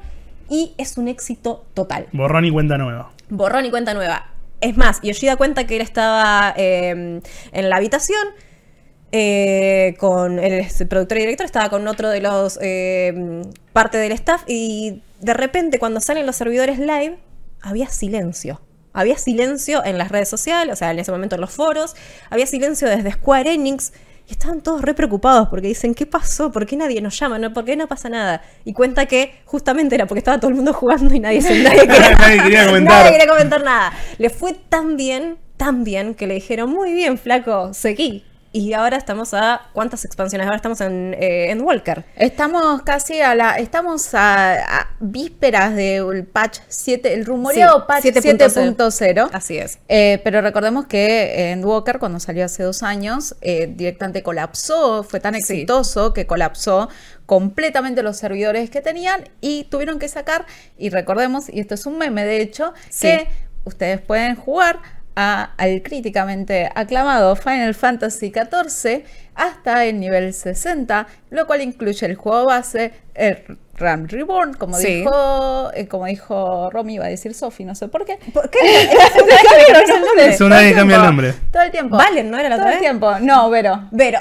D: y es un éxito total.
C: Borrón y cuenta nueva.
D: Borrón y cuenta nueva. Es más, Yoshida cuenta que él estaba eh, en la habitación eh, con el, el productor y director, estaba con otro de los eh, parte del staff y de repente cuando salen los servidores live había silencio. Había silencio en las redes sociales, o sea, en ese momento en los foros, había silencio desde Square Enix y estaban todos re preocupados porque dicen, ¿qué pasó? ¿Por qué nadie nos llama? ¿No? ¿Por qué no pasa nada? Y cuenta que justamente era porque estaba todo el mundo *laughs* jugando y nadie, se, nadie quería, *laughs*
C: Nadie quería *laughs* comentar.
D: Nadie quería comentar nada. Le fue tan bien, tan bien, que le dijeron, muy bien, flaco, seguí. Y ahora estamos a, ¿cuántas expansiones? Ahora estamos en, eh, en Walker.
B: Estamos casi a la. Estamos a, a vísperas del patch 7, el rumoreado
D: Sí,
B: patch
D: 7.0.
B: 7.0.
D: Así es.
B: Eh, pero recordemos que en Walker, cuando salió hace dos años, eh, directamente colapsó, fue tan
D: Sí.
B: exitoso que colapsó completamente los servidores que tenían y tuvieron que sacar, y recordemos, y esto es un meme de hecho,
D: Sí.
B: que ustedes pueden jugar a- al críticamente aclamado Final Fantasy XIV hasta el nivel 60, lo cual incluye el juego base, el Ram Reborn, como
D: Sí.
B: dijo, eh, como dijo Romy, iba a decir Sophie, no sé por qué.
D: ¿Por qué? *laughs* Es nombre.
C: Eso nadie cambia el nombre.
B: Todo el tiempo.
D: Valen, ¿no era la
B: Todo
D: otra
B: el
D: vez?
B: tiempo. No, Vero.
D: Vero,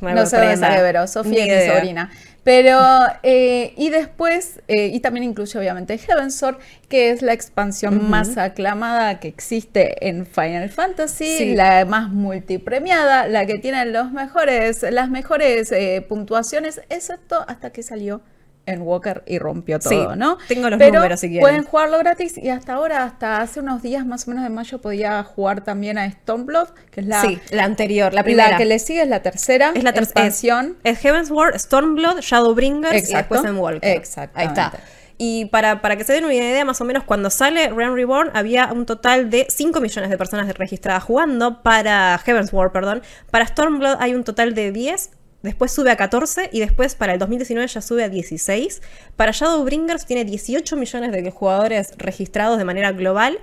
D: me
B: No sé dónde sale Vero. Sofía es mi
D: idea.
B: Pero, eh, y después, eh, y también incluye obviamente Heavensward, que es la expansión más aclamada que existe en Final Fantasy,
D: Sí.
B: la más multipremiada, la que tiene los mejores, las mejores eh, puntuaciones, excepto hasta que salió en Walker y rompió todo,
D: Sí,
B: ¿no?
D: tengo los
B: Pero
D: números si quieren.
B: Pueden jugarlo gratis y hasta ahora, hasta hace unos días más o menos de mayo, podía jugar también a Stormblood, que es la,
D: sí, la anterior, la primera.
B: la que le sigue es la tercera
D: es la tercera. Es, es Heavensward, Stormblood, Shadowbringers
B: Exacto.
D: y después en Walker.
B: Exactamente.
D: Ahí está. Y para, para que se den una idea, más o menos, cuando sale Realm Reborn, había un total de 5 millones de personas registradas jugando. Para Heavensward, perdón. Para Stormblood hay un total de 10. Después sube a 14 y después para el 2019 ya sube a 16. Para Shadowbringers tiene 18 millones de jugadores registrados de manera global.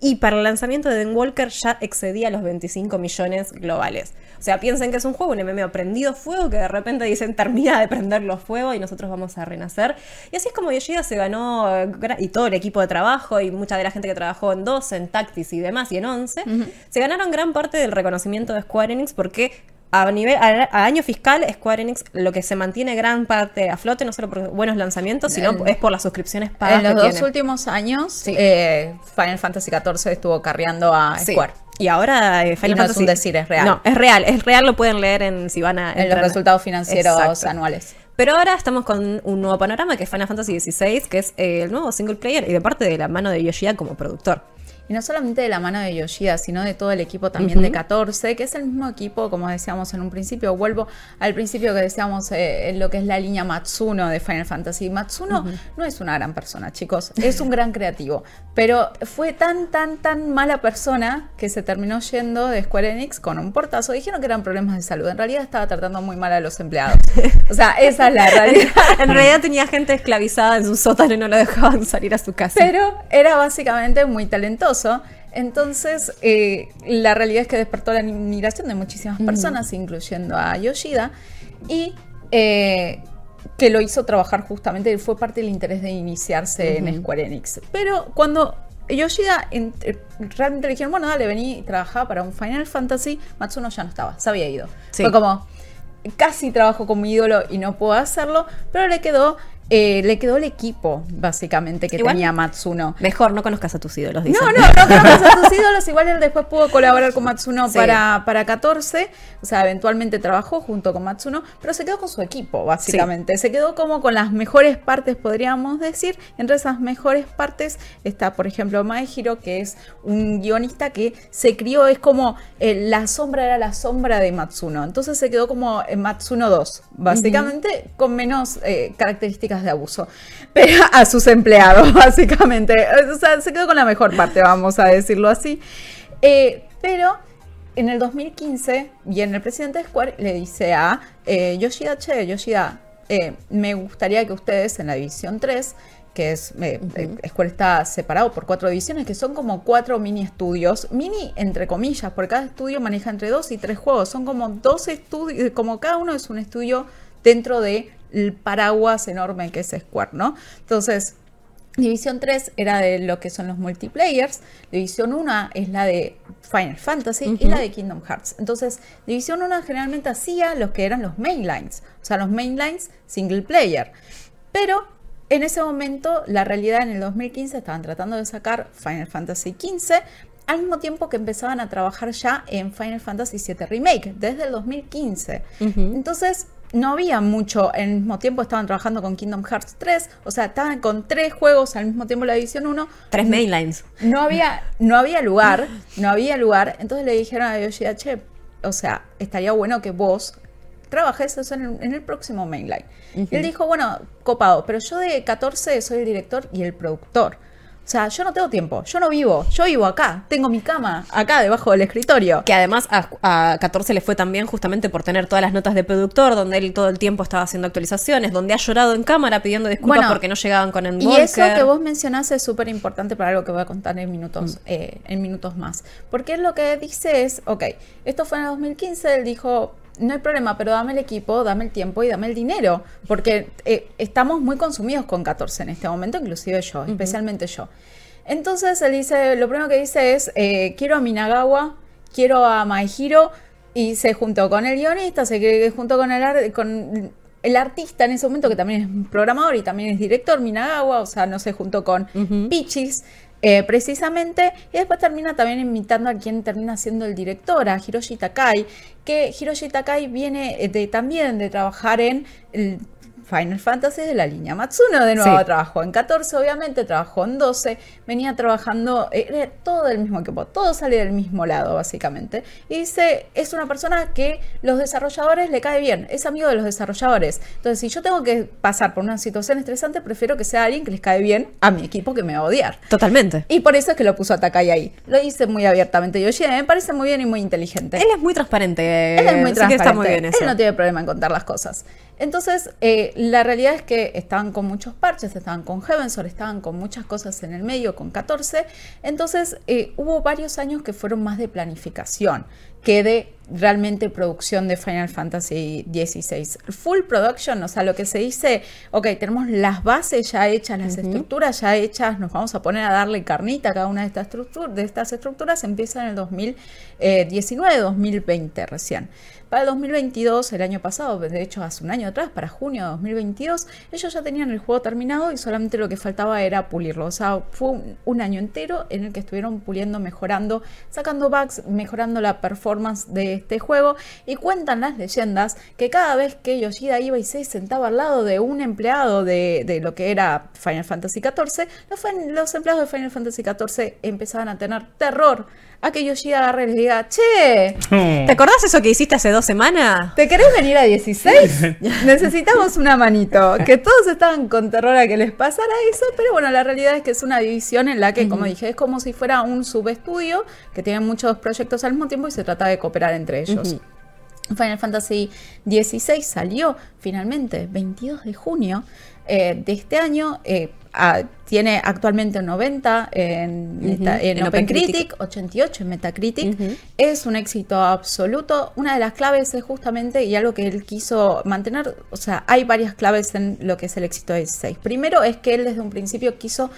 D: Y para el lanzamiento de Den Walker ya excedía los 25 millones globales. O sea, piensen que es un juego, un MMO prendido fuego, que de repente dicen termina de prenderlo fuego y nosotros vamos a renacer. Y así es como Yoshida se ganó, eh, y todo el equipo de trabajo, y mucha de la gente que trabajó en 12, en Tactics y demás, y en 11, se ganaron gran parte del reconocimiento de Square Enix porque a nivel a, a año fiscal, Square Enix lo que se mantiene gran parte a flote, no solo por buenos lanzamientos, sino
B: El-
D: es por las suscripciones pagas
B: En los
D: que
B: dos
D: tiene.
B: últimos años,
D: Sí.
B: eh, Final Fantasy XIV estuvo carreando a
D: Sí.
B: Square.
D: Y ahora eh, Final
B: Y no es
D: Fantasy
B: un decir, es real.
D: No, es real, es real, lo pueden leer en si van a
B: En los resultados financieros
D: Exacto.
B: anuales.
D: Pero ahora estamos con un nuevo panorama que es Final Fantasy XVI, que es eh, el nuevo single player y de parte de la mano de Yoshida como productor.
B: Y no solamente de la mano de Yoshida, sino de todo el equipo también de 14, que es el mismo equipo, como decíamos en un principio. Vuelvo al principio que decíamos eh, en lo que es la línea Matsuno de Final Fantasy. Matsuno no es una gran persona, chicos, es un gran creativo. Pero fue tan, tan, tan mala persona que se terminó yendo de Square Enix con un portazo. Dijeron que eran problemas de salud. En realidad estaba tratando muy mal a los empleados. *laughs* O sea, esa es la realidad. *laughs*
D: en realidad tenía gente esclavizada en su sótano y no lo dejaban salir a su casa.
B: Pero era básicamente muy talentoso. Entonces, eh, la realidad es que despertó la admiración de muchísimas personas, incluyendo a Yoshida, y eh, que lo hizo trabajar justamente, fue parte del interés de iniciarse en Square Enix. Pero cuando Yoshida ent- realmente le dijeron, bueno, dale, vení y trabajá para un Final Fantasy, Matsuno ya no estaba, se había ido.
D: Sí.
B: Fue como, casi trabajo con mi ídolo y no puedo hacerlo, pero le quedó, eh, le quedó el equipo, básicamente, que
D: Igual-
B: tenía Matsuno.
D: Mejor no conozcas a tus ídolos, dicen.
B: No, no, no conozcas a tus *laughs* ídolos. Igual él después pudo colaborar con Matsuno
D: Sí.
B: para, para 14. O sea, eventualmente trabajó junto con Matsuno, pero se quedó con su equipo, básicamente. Se quedó como con las mejores partes, podríamos decir. Entre esas mejores partes está, por ejemplo, Mae Hiro, que es un guionista que se crió, es como eh, la sombra era la sombra de Matsuno. Entonces se quedó como en Matsuno 2, básicamente, con menos eh, características de abuso. Pero a sus empleados, *laughs* básicamente. O sea, se quedó con la mejor parte, vamos a decirlo así. Eh, pero en el 2015 viene el presidente de Square le dice a eh, Yoshida, che, Yoshida, eh, me gustaría que ustedes en la división 3, que es, eh, eh, Square está separado por cuatro divisiones, que son como cuatro mini estudios, mini entre comillas, porque cada estudio maneja entre dos y tres juegos, son como dos estudios, como cada uno es un estudio dentro del paraguas enorme que es Square, ¿no? Entonces, División 3 era de lo que son los multiplayers. División 1 es la de Final Fantasy y la de Kingdom Hearts. Entonces, División 1 generalmente hacía los que eran los mainlines, o sea, los mainlines single player. Pero en ese momento, la realidad en el 2015 estaban tratando de sacar Final Fantasy XV al mismo tiempo que empezaban a trabajar ya en Final Fantasy VII Remake, desde el 2015. Entonces, no había mucho, al mismo tiempo estaban trabajando con Kingdom Hearts 3, o sea, estaban con tres juegos al mismo tiempo la edición 1.
D: Tres mainlines.
B: No había, no había lugar, no había lugar. Entonces le dijeron a Yoshida, che, o sea, estaría bueno que vos trabajes eso en el, en el próximo mainline. Y él dijo, bueno, copado, pero yo de 14 soy el director y el productor. O sea, yo no tengo tiempo, yo no vivo, yo vivo acá, tengo mi cama acá debajo del escritorio.
D: Que además a, a 14 le fue también justamente por tener todas las notas de productor, donde él todo el tiempo estaba haciendo actualizaciones, donde ha llorado en cámara pidiendo disculpas
B: Bueno,
D: porque no llegaban con el
B: Y eso que vos mencionás es súper importante para algo que voy a contar en minutos, eh, en minutos más. Porque él lo que dice es, ok, esto fue en el 2015, él dijo, no hay problema, pero dame el equipo, dame el tiempo y dame el dinero. Porque eh, estamos muy consumidos con 14 en este momento, inclusive yo, especialmente yo. Entonces él dice, lo primero que dice es, eh, quiero a Minagawa, quiero a Maihiro, y se juntó con el guionista, se juntó con el, ar- con el artista en ese momento, que también es programador y también es director, Minagawa, o sea, no se juntó con Pichis. Eh, precisamente, y después termina también imitando a quien termina siendo el director, a Hiroshi Takai, que Hiroshi Takai viene eh, también de trabajar en el Final Fantasy de la línea Matsuno, de nuevo
D: Sí.
B: trabajó en 14, obviamente, trabajó en 12, venía trabajando, era todo del mismo equipo, todo sale del mismo lado, básicamente. Y dice, es una persona que los desarrolladores le cae bien, es amigo de los desarrolladores. Entonces, si yo tengo que pasar por una situación estresante, prefiero que sea alguien que les cae bien a mi equipo que me va a odiar.
D: Totalmente.
B: Y por eso es que lo puso a Takai ahí. Lo dice muy abiertamente. Yoshida me parece muy bien y muy inteligente.
D: Él es muy transparente.
B: Él es muy
D: que
B: transparente.
D: está muy bien eso.
B: Él no tiene problema en contar las cosas. Entonces, eh, la realidad es que estaban con muchos parches, estaban con Heavensward, estaban con muchas cosas en el medio, con 14. Entonces, eh, hubo varios años que fueron más de planificación, quede realmente producción de Final Fantasy XVI. Full production, o sea, lo que se dice, ok, tenemos las bases ya hechas, las estructuras ya hechas, nos vamos a poner a darle carnita a cada una de estas, estructuras, de estas estructuras, empieza en el 2019, 2020 recién. Para el 2022, el año pasado, de hecho hace un año atrás, para junio de 2022, ellos ya tenían el juego terminado y solamente lo que faltaba era pulirlo. O sea, fue un, año entero en el que estuvieron puliendo, mejorando, sacando bugs, mejorando la performance de este juego. Y cuentan las leyendas que cada vez que Yoshida iba y se sentaba al lado de un empleado de, lo que era Final Fantasy XIV, los, los empleados de Final Fantasy XIV empezaban a tener terror a que Yoshida agarre y les diga, che,
D: ¿te acordás eso que hiciste hace dos semanas?
B: ¿Te querés venir a 16? *laughs* *laughs* Necesitamos una manito. Que todos estaban con terror a que les pasara eso, pero bueno, la realidad es que es una división en la que, como dije, es como si fuera un subestudio que tiene muchos proyectos al mismo tiempo y se trata de cooperar entre ellos. Final Fantasy XVI salió finalmente 22 de junio eh, de este año. Eh, tiene actualmente un 90 en, en, OpenCritic, 88 en Metacritic. Es un éxito absoluto. Una de las claves es justamente, y algo que él quiso mantener, o sea, hay varias claves en lo que es el éxito de 6. Primero es que él desde un principio quiso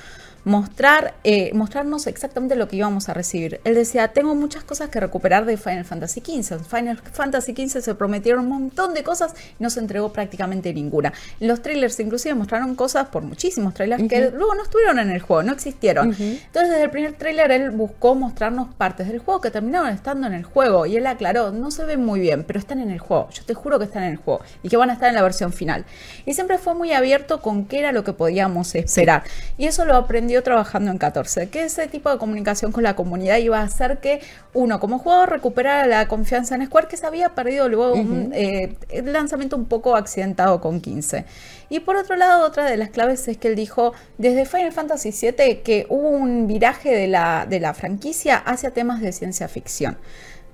B: mostrar, eh, mostrarnos exactamente lo que íbamos a recibir. Él decía, tengo muchas cosas que recuperar de Final Fantasy XV. Final Fantasy XV se prometieron un montón de cosas y no se entregó prácticamente ninguna. Los trailers inclusive mostraron cosas por muchísimos trailers que luego no estuvieron en el juego, no existieron. Entonces desde el primer trailer él buscó mostrarnos partes del juego que terminaron estando en el juego y él aclaró, no se ven muy bien, pero están en el juego. Yo te juro que están en el juego y que van a estar en la versión final. Y siempre fue muy abierto con qué era lo que podíamos esperar. Y eso lo aprendió trabajando en 14, que ese tipo de comunicación con la comunidad iba a hacer que uno como jugador recuperara la confianza en Square que se había perdido luego un eh, lanzamiento un poco accidentado con 15. Y por otro lado, otra de las claves es que él dijo desde Final Fantasy VII que hubo un viraje de la, de la franquicia hacia temas de ciencia ficción.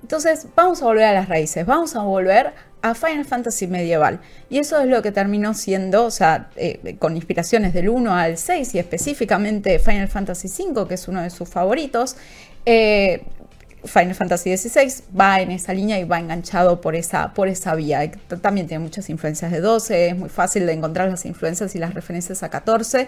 B: Entonces, vamos a volver a las raíces, vamos a volver a Final Fantasy medieval. Y eso es lo que terminó siendo, o sea, eh, con inspiraciones del 1 al 6 y específicamente Final Fantasy V, que es uno de sus favoritos. Eh, Final Fantasy XVI va en esa línea y va enganchado por esa, por esa vía. También tiene muchas influencias de 12, es muy fácil de encontrar las influencias y las referencias a 14,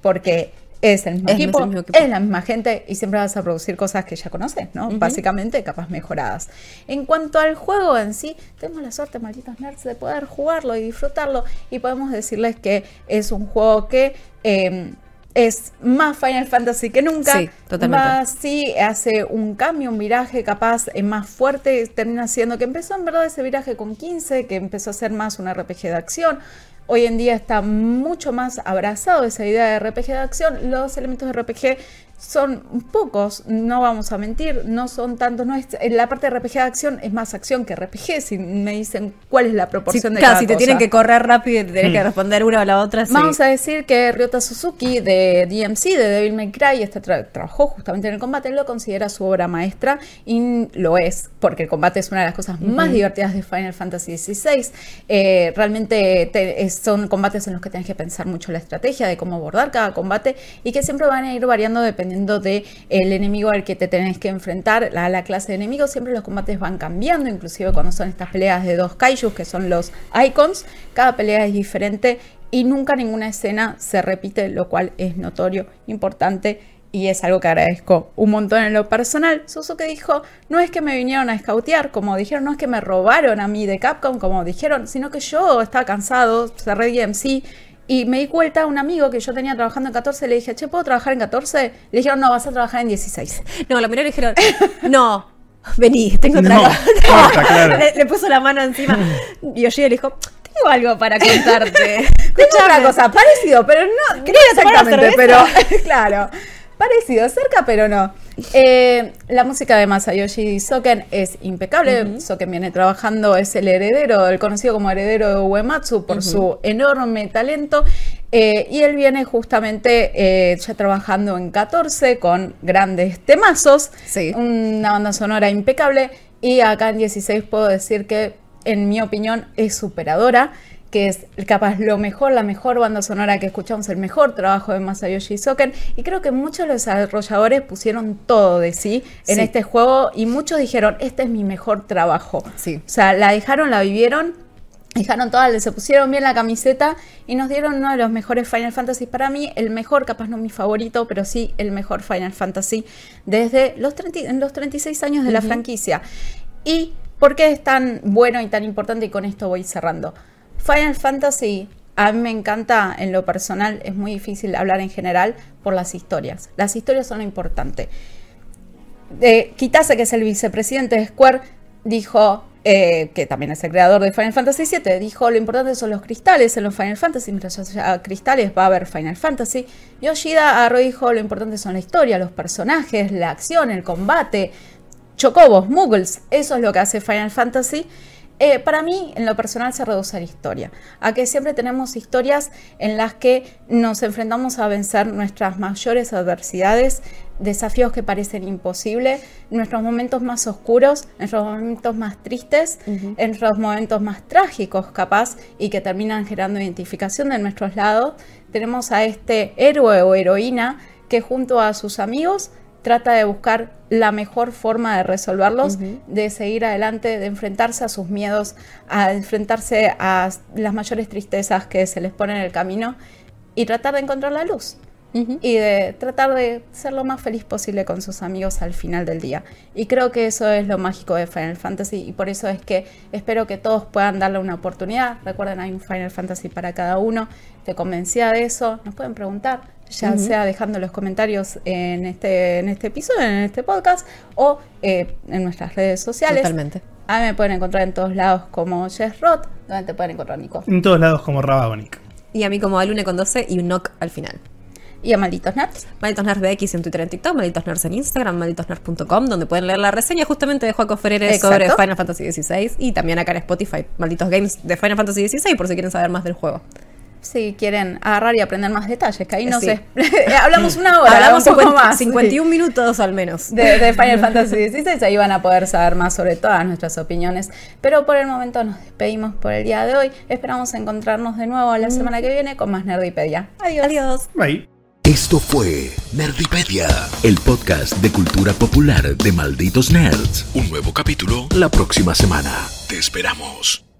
B: porque es el mismo, equipo, es la misma gente y siempre vas a producir cosas que ya conoces, ¿no? Básicamente capas mejoradas. En cuanto al juego en sí, tenemos la suerte, malditos nerds, de poder jugarlo y disfrutarlo y podemos decirles que es un juego que... Em, es más Final Fantasy que nunca. Sí, totalmente. Más sí hace un cambio, un viraje capaz es más fuerte. Termina siendo que empezó en verdad ese viraje con 15, que empezó a ser más un RPG de acción hoy en día está mucho más abrazado esa idea de RPG de acción. Los elementos de RPG son pocos, no vamos a mentir, no son tantos, no es, en la parte de RPG de acción es más acción que RPG, si me dicen cuál es la proporción de cada
D: si te tienen que correr rápido y te tienes que mm. responder una o la otra,
B: Vamos a decir que Ryota Suzuki de DMC, de Devil May Cry, este trabajó justamente en el combate, lo considera su obra maestra y lo es, porque el combate es una de las cosas más divertidas de Final Fantasy XVI. Eh, realmente son combates en los que tienes que pensar mucho la estrategia de cómo abordar cada combate y que siempre van a ir variando dependiendo de el enemigo al que te tenés que enfrentar, la, la clase de enemigos, siempre los combates van cambiando, inclusive cuando son estas peleas de dos kaijus, que son los icons, cada pelea es diferente y nunca ninguna escena se repite, lo cual es notorio, importante y es algo que agradezco un montón en lo personal. Suzuki dijo, no es que me vinieron a escautear, como dijeron, no es que me robaron a mí de Capcom, como dijeron, sino que yo estaba cansado, cerré DMC y me di cuenta a un amigo que yo tenía trabajando en 14, le dije, che, ¿puedo trabajar en 14? Le dijeron, no, vas a trabajar en 16. *laughs*
D: No, la primera le dijeron, no, vení, tengo trabajo. *laughs* le, puso la mano encima. *laughs* Y Yoshida le dijo, tengo algo para contarte.
B: tengo una cosa, parecido, pero no, no exactamente, pero claro. Parecido, cerca, pero no. Eh, la música de Masayoshi Soken es impecable. Soken viene trabajando, es el heredero, el conocido como heredero de Uematsu por su enorme talento. Eh, y él viene justamente eh, ya trabajando en 14 con grandes temazos. Una banda sonora impecable. Y acá en 16 puedo decir que, en mi opinión, es superadora que es capaz lo mejor, la mejor banda sonora que escuchamos, el mejor trabajo de Masayoshi Soken. Y creo que muchos de los desarrolladores pusieron todo de sí en
D: Sí.
B: este juego y muchos dijeron, este es mi mejor trabajo.
D: Sí.
B: O sea, la dejaron, la vivieron. Dejaron todas, se pusieron bien la camiseta y nos dieron uno de los mejores Final Fantasy. Para mí, el mejor, capaz no mi favorito, pero sí el mejor Final Fantasy desde los, 30 en los 36 años de la franquicia. ¿Y por qué es tan bueno y tan importante? Y con esto voy cerrando. Final Fantasy, a mí me encanta en lo personal, es muy difícil hablar en general por las historias. Las historias son lo importante Kitase, que es el vicepresidente de Square, dijo, eh, que también es el creador de Final Fantasy VII, dijo, lo importante son los cristales en los Final Fantasy, mientras haya cristales va a haber Final Fantasy. Yoshida agarró dijo, lo importante son la historia, los personajes, la acción, el combate, chocobos, muggles, eso es lo que hace Final Fantasy. Eh, para mí, en lo personal, se reduce a la historia. A que siempre tenemos historias en las que nos enfrentamos a vencer nuestras mayores adversidades, desafíos que parecen imposibles, nuestros momentos más oscuros, nuestros momentos más tristes, en nuestros momentos más trágicos, capaz, y que terminan generando identificación de nuestros lados. Tenemos a este héroe o heroína que junto a sus amigos trata de buscar la mejor forma de resolverlos, de seguir adelante, de enfrentarse a sus miedos, a enfrentarse a las mayores tristezas que se les ponen en el camino y tratar de encontrar la luz. Y de tratar de ser lo más feliz posible con sus amigos al final del día. Y creo que eso es lo mágico de Final Fantasy y por eso es que espero que todos puedan darle una oportunidad. Recuerden, hay un Final Fantasy para cada uno. Te convencía de eso. Nos pueden preguntar, ya sea dejando los comentarios en este, en este episodio, en este podcast o eh, en nuestras redes sociales.
D: Totalmente.
B: A mí me pueden encontrar en todos lados como Jess Roth, donde te pueden encontrar Nico.
C: En todos lados como Rabagonic.
D: Y a mí como Alune con 12 y un knock al final.
B: Y a Malditos Nerds.
D: Malditos Nerds BX en Twitter y en TikTok, Malditos Nerds en Instagram, malditosnerds.com, donde pueden leer la reseña justamente de Joaco Ferreira
B: Exacto.
D: sobre Final Fantasy XVI y también acá en Spotify, Malditos Games de Final Fantasy XVI, por si quieren saber más del juego.
B: Si quieren agarrar y aprender más detalles, que ahí no
D: Sí.
B: sé. *laughs* Hablamos una hora,
D: Hablamos
B: un poco
D: 50
B: más.
D: 51 minutos al menos.
B: de, de Final *laughs* Fantasy XVI. Ahí van a poder saber más sobre todas nuestras opiniones. Pero por el momento nos despedimos por el día de hoy. Esperamos encontrarnos de nuevo la semana que viene con más Nerdipedia. Adiós.
D: Adiós.
C: Bye.
A: Esto fue Nerdipedia, el podcast de cultura popular de Malditos Nerds. Un nuevo capítulo la próxima semana. Te esperamos.